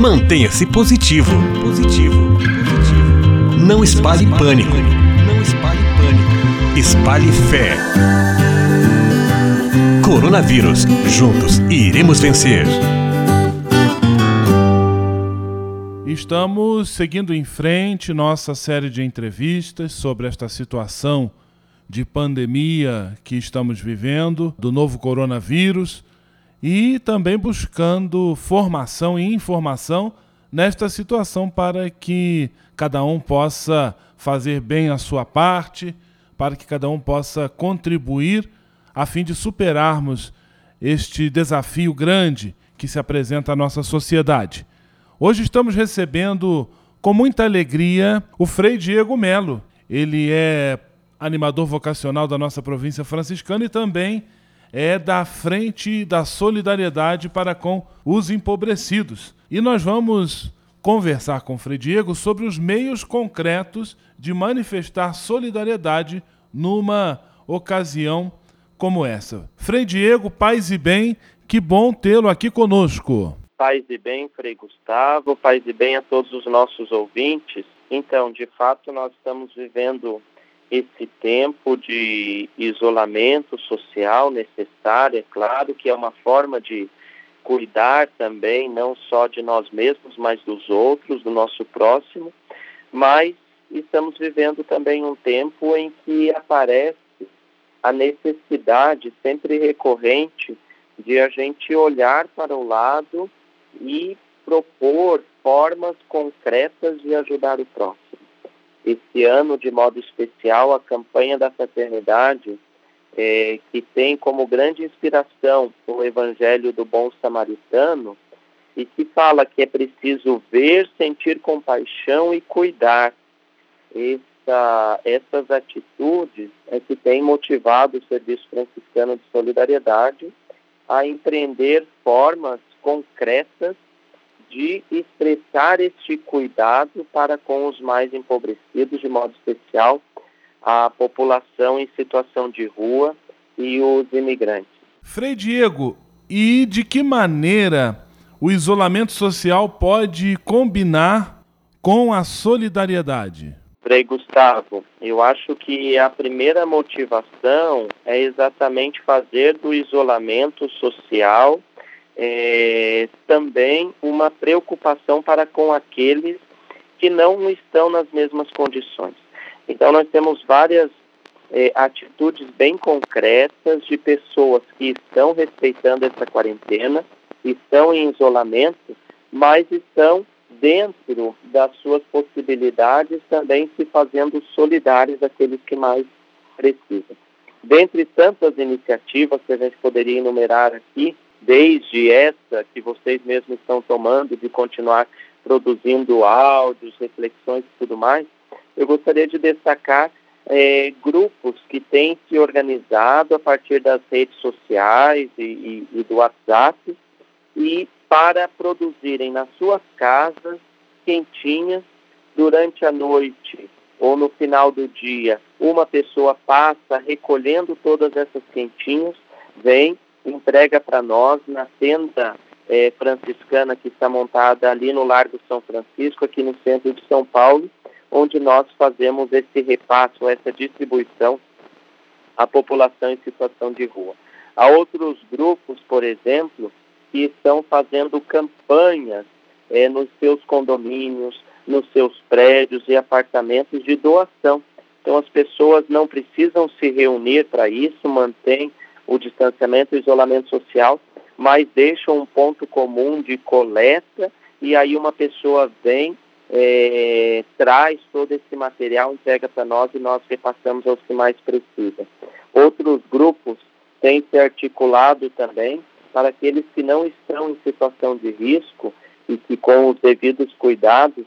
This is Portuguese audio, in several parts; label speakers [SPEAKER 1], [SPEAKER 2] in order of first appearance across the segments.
[SPEAKER 1] Mantenha-se positivo. Positivo. Positivo. Não espalhe pânico. Não espalhe pânico. Espalhe fé. Coronavírus. Juntos iremos vencer.
[SPEAKER 2] Estamos seguindo em frente nossa série de entrevistas sobre esta situação de pandemia que estamos vivendo, do novo coronavírus, e também buscando formação e informação nesta situação para que cada um possa fazer bem a sua parte, para que cada um possa contribuir a fim de superarmos este desafio grande que se apresenta à nossa sociedade. Hoje estamos recebendo com muita alegria o Frei Diego Melo. Ele é animador vocacional da nossa província franciscana e também é da Frente da Solidariedade para com os Empobrecidos. E nós vamos conversar com o Frei Diego sobre os meios concretos de manifestar solidariedade numa ocasião como essa. Frei Diego, paz e bem, que bom tê-lo aqui conosco.
[SPEAKER 3] Paz e bem, Frei Gustavo, paz e bem a todos os nossos ouvintes. Então, de fato, nós estamos vivendo esse tempo de isolamento social necessário, é claro que é uma forma de cuidar também, não só de nós mesmos, mas dos outros, do nosso próximo, mas estamos vivendo também um tempo em que aparece a necessidade sempre recorrente de a gente olhar para o lado e propor formas concretas de ajudar o próximo. Esse ano, de modo especial, a campanha da fraternidade, é, que tem como grande inspiração o Evangelho do Bom Samaritano, e que fala que é preciso ver, sentir compaixão e cuidar. Essa, essas atitudes é que tem motivado o Serviço Franciscano de Solidariedade a empreender formas concretas de expressar este cuidado para com os mais empobrecidos, de modo especial a população em situação de rua e os imigrantes.
[SPEAKER 2] Frei Diego, e de que maneira o isolamento social pode combinar com a solidariedade?
[SPEAKER 3] Frei Gustavo, eu acho que a primeira motivação é exatamente fazer do isolamento social é, também uma preocupação para com aqueles que não estão nas mesmas condições. Então, nós temos várias é, atitudes bem concretas de pessoas que estão respeitando essa quarentena, estão em isolamento, mas estão dentro das suas possibilidades também se fazendo solidários àqueles que mais precisam. Dentre tantas iniciativas que a gente poderia enumerar aqui, desde essa que vocês mesmos estão tomando de continuar produzindo áudios, reflexões e tudo mais, eu gostaria de destacar é, grupos que têm se organizado a partir das redes sociais e, e, e do WhatsApp e para produzirem nas suas casas quentinhas durante a noite ou no final do dia, uma pessoa passa recolhendo todas essas quentinhas, vem entrega para nós na tenda é, franciscana que está montada ali no Largo São Francisco, aqui no centro de São Paulo, onde nós fazemos esse repasso, essa distribuição à população em situação de rua. Há outros grupos, por exemplo, que estão fazendo campanhas é, nos seus condomínios, nos seus prédios e apartamentos de doação. Então, as pessoas não precisam se reunir para isso, mantém o distanciamento e o isolamento social, mas deixam um ponto comum de coleta e aí uma pessoa vem, é, traz todo esse material, entrega para nós e nós repassamos aos que mais precisam. Outros grupos têm se articulado também para aqueles que não estão em situação de risco e que com os devidos cuidados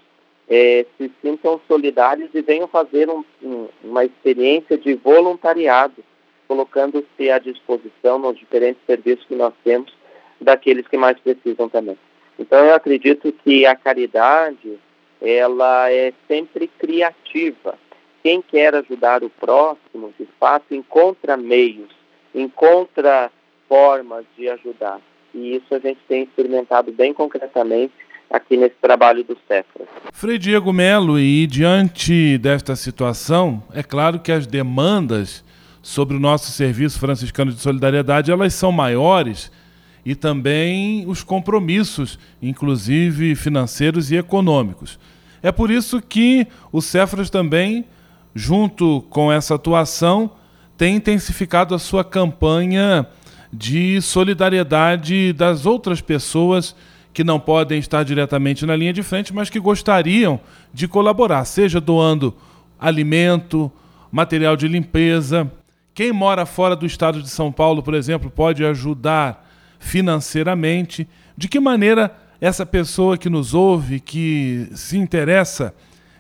[SPEAKER 3] é, se sintam solidários e venham fazer um, um, uma experiência de voluntariado colocando-se à disposição nos diferentes serviços que nós temos daqueles que mais precisam também. Então eu acredito que a caridade ela é sempre criativa. Quem quer ajudar o próximo, de fato, encontra meios, encontra formas de ajudar. E isso a gente tem experimentado bem concretamente aqui nesse trabalho do Cefras.
[SPEAKER 2] Frei Diego Melo, e diante desta situação, é claro que as demandas sobre o nosso serviço franciscano de solidariedade, elas são maiores e também os compromissos, inclusive financeiros e econômicos. É por isso que o Cefras também, junto com essa atuação, tem intensificado a sua campanha de solidariedade das outras pessoas que não podem estar diretamente na linha de frente, mas que gostariam de colaborar, seja doando alimento, material de limpeza. Quem mora fora do estado de São Paulo, por exemplo, pode ajudar financeiramente. De que maneira essa pessoa que nos ouve, que se interessa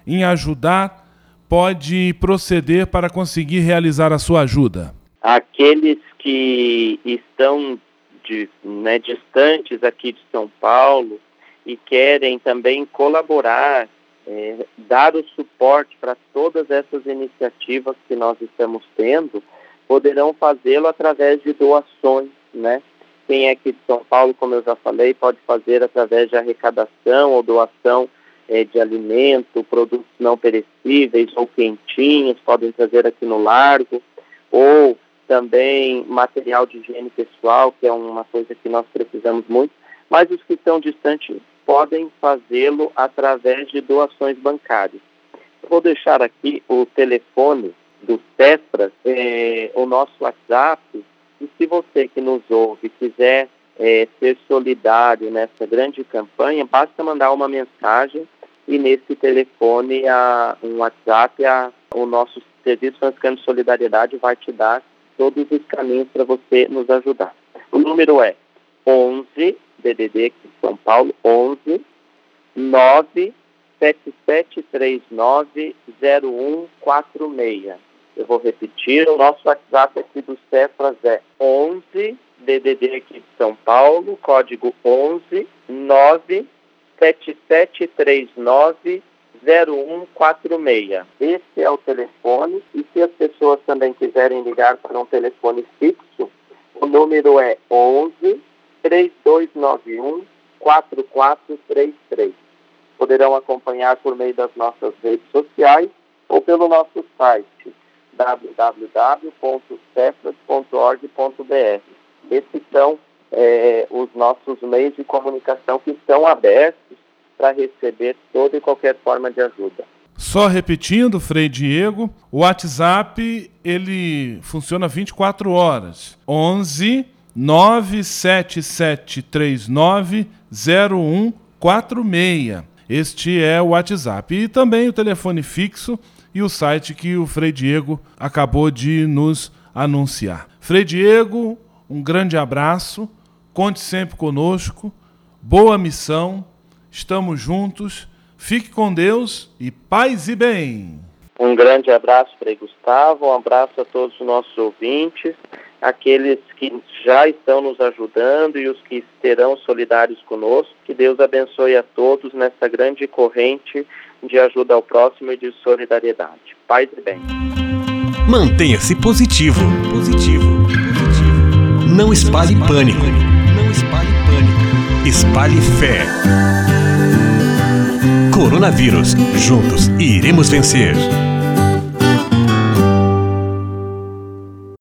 [SPEAKER 2] em ajudar, pode proceder para conseguir realizar a sua ajuda?
[SPEAKER 3] Aqueles que estão de, né, distantes aqui de São Paulo e querem também colaborar, é, dar o suporte para todas essas iniciativas que nós estamos tendo, poderão fazê-lo através de doações, né? Quem é aqui de São Paulo, como eu já falei, pode fazer através de arrecadação ou doação é, de alimento, produtos não perecíveis ou quentinhos, podem trazer aqui no Largo, ou também material de higiene pessoal, que é uma coisa que nós precisamos muito, mas os que estão distantes podem fazê-lo através de doações bancárias. Vou deixar aqui o telefone do Cefras, é, o nosso WhatsApp, e se você que nos ouve quiser é, ser solidário nessa grande campanha, basta mandar uma mensagem e nesse telefone, a, um WhatsApp, a, o nosso Serviço Franciscano de Solidariedade vai te dar todos os caminhos para você nos ajudar. O número é 11 DDD aqui São Paulo 11 97739 0146. Eu vou repetir, o nosso WhatsApp aqui do Cefras é 11 DDD aqui de São Paulo, código 11 97739 0146. Esse é o telefone e se as pessoas também quiserem ligar para um telefone fixo, o número é 11 3291 4433. Poderão acompanhar por meio das nossas redes sociais ou pelo nosso site www.cefras.org.br. Esses são é, os nossos meios de comunicação que estão abertos para receber toda e qualquer forma de ajuda.
[SPEAKER 2] Só repetindo, Frei Diego, o WhatsApp ele funciona 24 horas. 11 97739 0146. Este é o WhatsApp. E também o telefone fixo e o site que o Frei Diego acabou de nos anunciar. Frei Diego, um grande abraço, conte sempre conosco, boa missão, estamos juntos, fique com Deus e paz e bem.
[SPEAKER 3] Um grande abraço, Frei Gustavo, um abraço a todos os nossos ouvintes, aqueles que já estão nos ajudando e os que serão solidários conosco. Que Deus abençoe a todos nessa grande corrente de ajuda ao próximo e de solidariedade. Paz e bem.
[SPEAKER 1] Mantenha-se positivo. Positivo. Positivo. Não espalhe pânico. Não espalhe pânico. Espalhe fé. Coronavírus. Juntos iremos vencer.